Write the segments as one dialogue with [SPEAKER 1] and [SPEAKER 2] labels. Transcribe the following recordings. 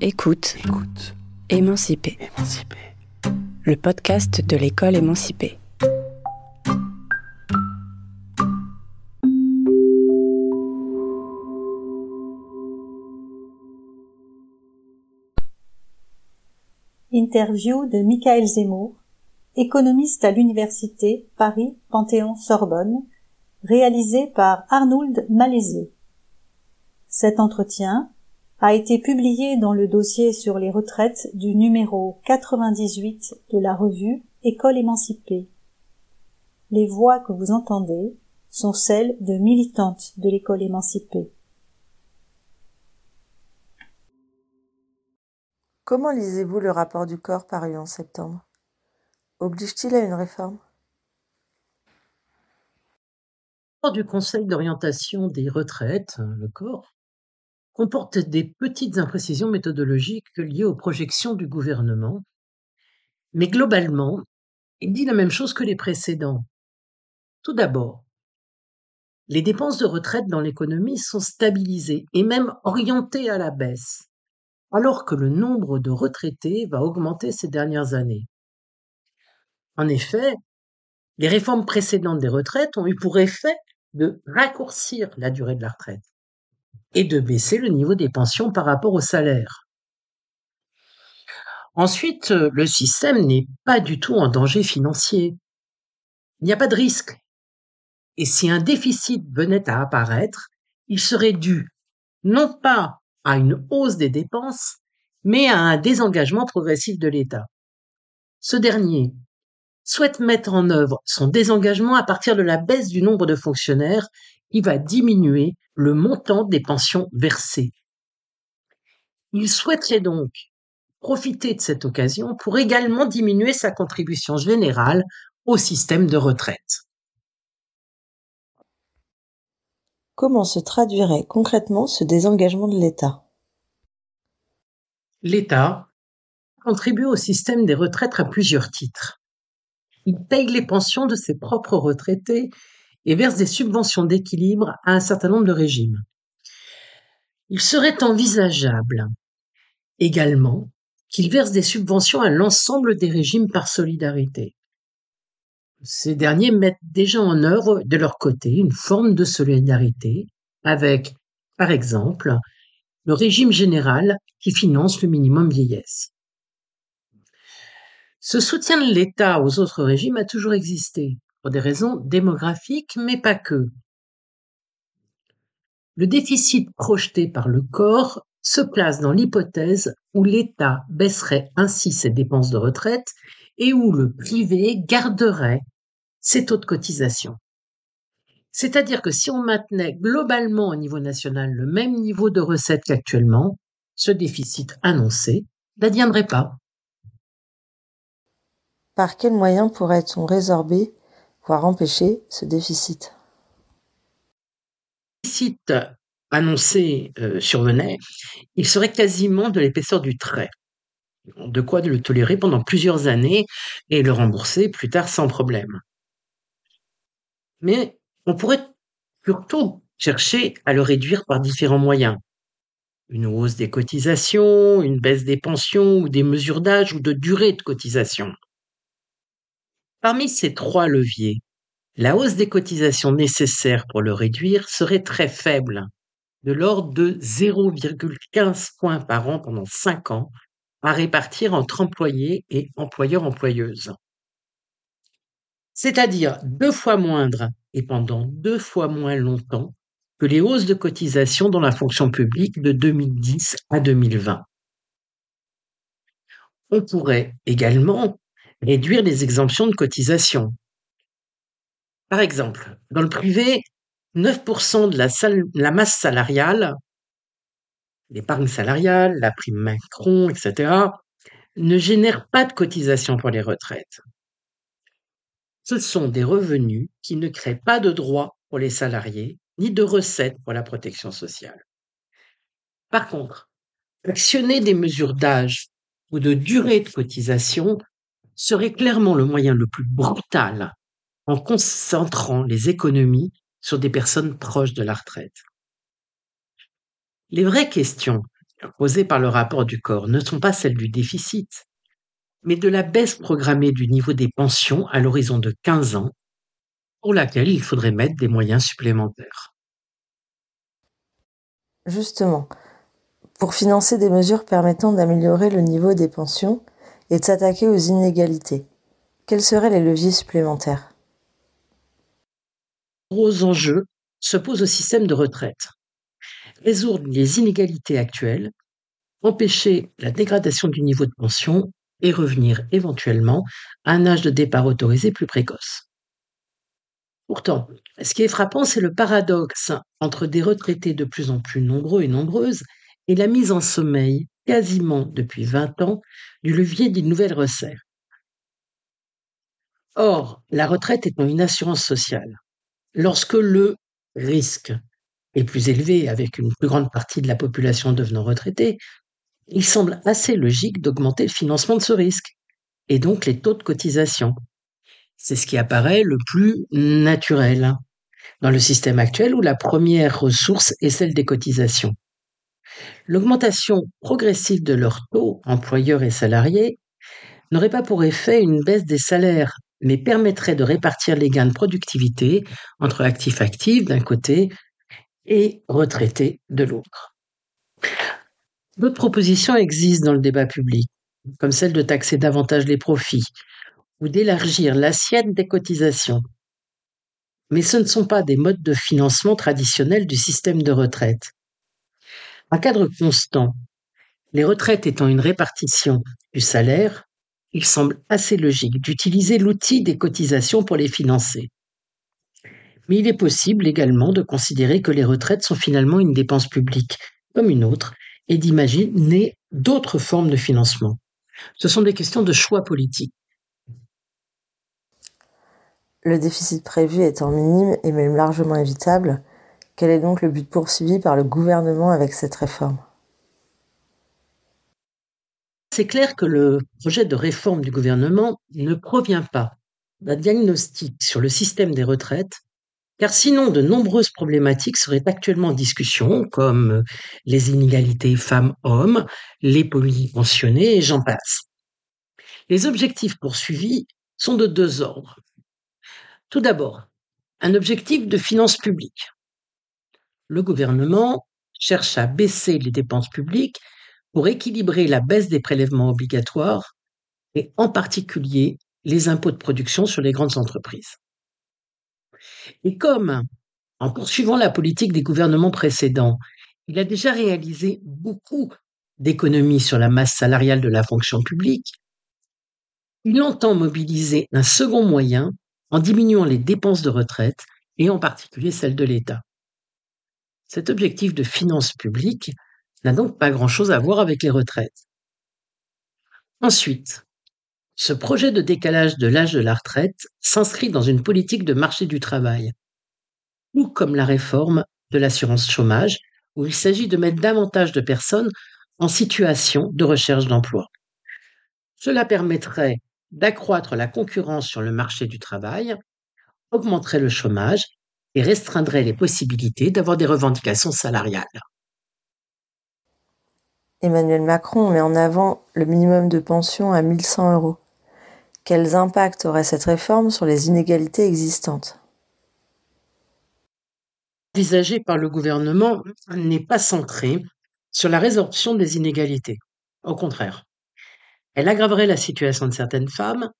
[SPEAKER 1] Écoute,
[SPEAKER 2] Écoute,
[SPEAKER 1] Émancipé,
[SPEAKER 2] émancipé.
[SPEAKER 1] le podcast de l'école émancipée.
[SPEAKER 3] Interview de Michael Zemmour, économiste à l'université Paris Panthéon-Sorbonne, réalisé par Arnould Malézier. Cet entretien a été publié dans le dossier sur les retraites du numéro 98 de la revue École émancipée. Les voix que vous entendez sont celles de militantes de l'école émancipée.
[SPEAKER 4] Comment lisez-vous le rapport du corps paru en septembre? Oblige-t-il à une réforme?
[SPEAKER 5] Rapport du Conseil d'orientation des retraites, le corps, comporte des petites imprécisions méthodologiques liées aux projections du gouvernement, mais globalement, il dit la même chose que les précédents. Tout d'abord, les dépenses de retraite dans l'économie sont stabilisées et même orientées à la baisse, alors que le nombre de retraités va augmenter ces dernières années. En effet, les réformes précédentes des retraites ont eu pour effet de raccourcir la durée de la retraite et de baisser le niveau des pensions par rapport au salaire. Ensuite, euh, le système n'est pas du tout en danger financier. Il n'y a pas de risque. Et si un déficit venait à apparaître, il serait dû non pas à une hausse des dépenses, mais à un désengagement progressif de l'État. Ce dernier souhaite mettre en œuvre son désengagement à partir de la baisse du nombre de fonctionnaires qui va diminuer le montant des pensions versées. Il souhaiterait donc profiter de cette occasion pour également diminuer sa contribution générale au système de retraite.
[SPEAKER 4] Comment se traduirait concrètement ce désengagement de l'État?
[SPEAKER 5] L'État contribue au système des retraites à plusieurs titres. Il paye les pensions de ses propres retraités et verse des subventions d'équilibre à un certain nombre de régimes. Il serait envisageable également qu'il verse des subventions à l'ensemble des régimes par solidarité. Ces derniers mettent déjà en œuvre de leur côté une forme de solidarité avec, par exemple, le régime général qui finance le minimum vieillesse. Ce soutien de l'État aux autres régimes a toujours existé, pour des raisons démographiques, mais pas que. Le déficit projeté par le corps se place dans l'hypothèse où l'État baisserait ainsi ses dépenses de retraite et où le privé garderait ses taux de cotisation. C'est-à-dire que si on maintenait globalement au niveau national le même niveau de recettes qu'actuellement, ce déficit annoncé n'adviendrait pas.
[SPEAKER 4] Par quels moyens pourrait-on résorber, empêcher ce déficit
[SPEAKER 5] Le déficit annoncé euh, survenait, il serait quasiment de l'épaisseur du trait. De quoi le tolérer pendant plusieurs années et le rembourser plus tard sans problème. Mais on pourrait surtout chercher à le réduire par différents moyens. Une hausse des cotisations, une baisse des pensions ou des mesures d'âge ou de durée de cotisation. Parmi ces trois leviers, la hausse des cotisations nécessaires pour le réduire serait très faible, de l'ordre de 0,15 points par an pendant 5 ans, à répartir entre employés et employeurs-employeuses. C'est-à-dire deux fois moindre et pendant deux fois moins longtemps que les hausses de cotisations dans la fonction publique de 2010 à 2020. On pourrait également réduire les exemptions de cotisation. Par exemple, dans le privé, 9% de la, masse salariale, l'épargne salariale, la prime Macron, etc., ne génère pas de cotisation pour les retraites. Ce sont des revenus qui ne créent pas de droits pour les salariés, ni de recettes pour la protection sociale. Par contre, actionner des mesures d'âge ou de durée de cotisation serait clairement le moyen le plus brutal en concentrant les économies sur des personnes proches de la retraite. Les vraies questions posées par le rapport du corps ne sont pas celles du déficit, mais de la baisse programmée du niveau des pensions à l'horizon de 15 ans, pour laquelle il faudrait mettre des moyens supplémentaires.
[SPEAKER 4] Justement, pour financer des mesures permettant d'améliorer le niveau des pensions et de s'attaquer aux inégalités, quels seraient les leviers supplémentaires?
[SPEAKER 5] Gros enjeux se posent au système de retraite. Résoudre les inégalités actuelles, empêcher la dégradation du niveau de pension et revenir éventuellement à un âge de départ autorisé plus précoce. Pourtant, ce qui est frappant, c'est le paradoxe entre des retraités de plus en plus nombreux et nombreuses et la mise en sommeil, quasiment depuis 20 ans, du levier d'une nouvelle recette. Or, la retraite étant une assurance sociale, lorsque le risque est plus élevé avec une plus grande partie de la population devenant retraitée, il semble assez logique d'augmenter le financement de ce risque, et donc les taux de cotisation. C'est ce qui apparaît le plus naturel dans le système actuel où la première ressource est celle des cotisations. L'augmentation progressive de leurs taux, employeurs et salariés, n'aurait pas pour effet une baisse des salaires, mais permettrait de répartir les gains de productivité entre actifs actifs d'un côté et retraités de l'autre. D'autres propositions existent dans le débat public, comme celle de taxer davantage les profits ou d'élargir l'assiette des cotisations. Mais ce ne sont pas des modes de financement traditionnels du système de retraite. À cadre constant, les retraites étant une répartition du salaire, il semble assez logique d'utiliser l'outil des cotisations pour les financer. Mais il est possible également de considérer que les retraites sont finalement une dépense publique, comme une autre, et d'imaginer d'autres formes de financement. Ce sont des questions de choix politique.
[SPEAKER 4] Le déficit prévu étant minime et même largement évitable, quel est donc le but poursuivi par le gouvernement avec cette réforme?
[SPEAKER 5] C'est clair que le projet de réforme du gouvernement ne provient pas d'un diagnostic sur le système des retraites car sinon de nombreuses problématiques seraient actuellement en discussion, comme les inégalités femmes-hommes, les polypensionnés et j'en passe. Les objectifs poursuivis sont de deux ordres. Tout d'abord, un objectif de finances publiques. Le gouvernement cherche à baisser les dépenses publiques pour équilibrer la baisse des prélèvements obligatoires et en particulier les impôts de production sur les grandes entreprises. Et comme, en poursuivant la politique des gouvernements précédents, il a déjà réalisé beaucoup d'économies sur la masse salariale de la fonction publique, il entend mobiliser un second moyen en diminuant les dépenses de retraite et en particulier celles de l'État. Cet objectif de finances publiques n'a donc pas grand-chose à voir avec les retraites. Ensuite, ce projet de décalage de l'âge de la retraite s'inscrit dans une politique de marché du travail, ou comme la réforme de l'assurance chômage, où il s'agit de mettre davantage de personnes en situation de recherche d'emploi. Cela permettrait d'accroître la concurrence sur le marché du travail, augmenterait le chômage et restreindrait les possibilités d'avoir des revendications salariales.
[SPEAKER 4] Emmanuel Macron met en avant le minimum de pension à 1100 euros. Quels impacts aurait cette réforme sur les inégalités existantes?
[SPEAKER 5] Envisagée par le gouvernement n'est pas centrée sur la résorption des inégalités. Au contraire, elle aggraverait la situation de certaines femmes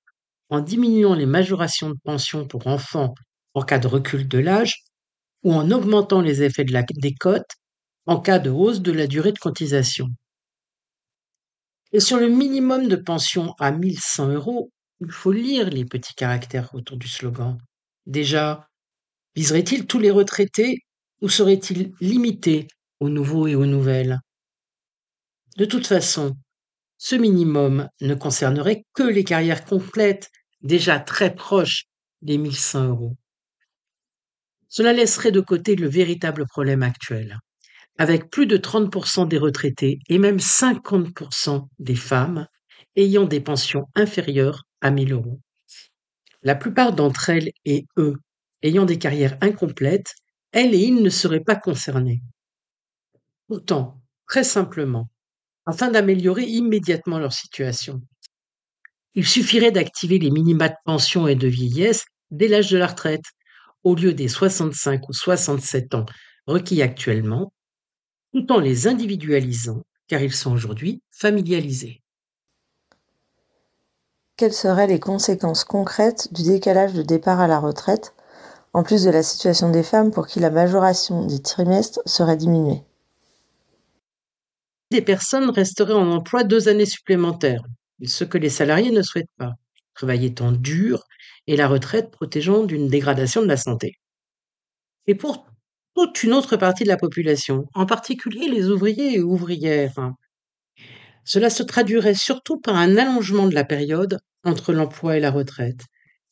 [SPEAKER 5] en diminuant les majorations de pension pour enfants en cas de recul de l'âge ou en augmentant les effets de la, des cotes en cas de hausse de la durée de cotisation. Et sur le minimum de pension à 1100 euros, il faut lire les petits caractères autour du slogan. Déjà, viserait-il tous les retraités ou serait-il limité aux nouveaux et aux nouvelles? De toute façon, ce minimum ne concernerait que les carrières complètes, déjà très proches des 1100 euros. Cela laisserait de côté le véritable problème actuel, avec plus de 30% des retraités et même 50% des femmes ayant des pensions inférieures à 1000 euros. La plupart d'entre elles et eux ayant des carrières incomplètes, elles et ils ne seraient pas concernés. Pourtant, très simplement, afin d'améliorer immédiatement leur situation. Il suffirait d'activer les minima de pension et de vieillesse dès l'âge de la retraite, au lieu des 65 ou 67 ans requis actuellement, tout en les individualisant, car ils sont aujourd'hui familialisés.
[SPEAKER 4] Quelles seraient les conséquences concrètes du décalage de départ à la retraite, en plus de la situation des femmes pour qui la majoration des trimestres serait diminuée?
[SPEAKER 5] Des personnes resteraient en emploi deux années supplémentaires, ce que les salariés ne souhaitent pas, travail étant dur et la retraite protégeant d'une dégradation de la santé. Et pour toute une autre partie de la population, en particulier les ouvriers et ouvrières, cela se traduirait surtout par un allongement de la période entre l'emploi et la retraite,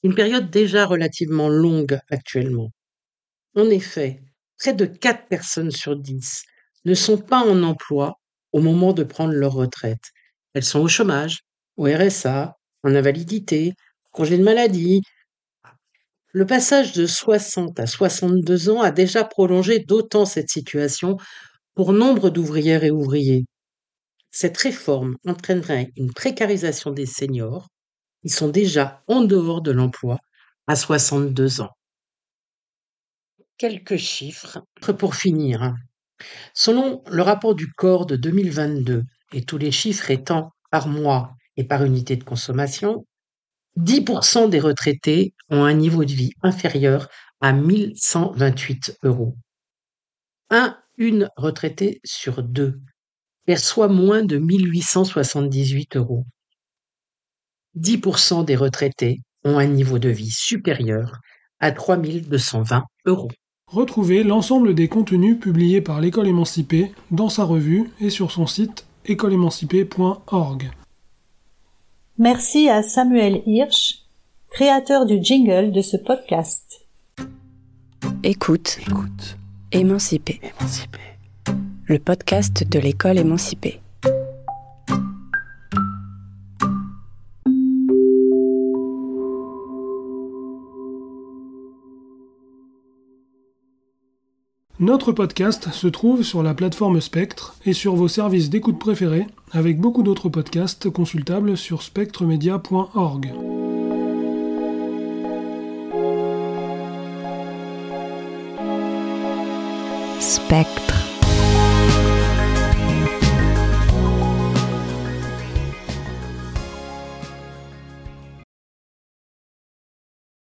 [SPEAKER 5] une période déjà relativement longue actuellement. En effet, près de 4 personnes sur 10 ne sont pas en emploi au moment de prendre leur retraite. Elles sont au chômage, au RSA, en invalidité, congé de maladie. Le passage de 60 à 62 ans a déjà prolongé d'autant cette situation pour nombre d'ouvrières et ouvriers. Cette réforme entraînerait une précarisation des seniors qui sont déjà en dehors de l'emploi à 62 ans. Quelques chiffres pour finir. Selon le rapport du corps de 2022 et tous les chiffres étant par mois et par unité de consommation, 10% des retraités ont un niveau de vie inférieur à 1128 euros. Un, une retraitée sur deux perçoit moins de 1878 euros. 10% des retraités ont un niveau de vie supérieur à 3220 euros.
[SPEAKER 2] Retrouvez l'ensemble des contenus publiés par l'école émancipée dans sa revue et sur son site écoleémancipée.org.
[SPEAKER 3] Merci à Samuel Hirsch, créateur du jingle de ce podcast.
[SPEAKER 1] Écoute,
[SPEAKER 6] Écoute,
[SPEAKER 1] émancipé.
[SPEAKER 6] émancipé.
[SPEAKER 1] Le podcast de l'école émancipée.
[SPEAKER 2] Notre podcast se trouve sur la plateforme Spectre et sur vos services d'écoute préférés, avec beaucoup d'autres podcasts consultables sur spectremedia.org.
[SPEAKER 1] Spectre.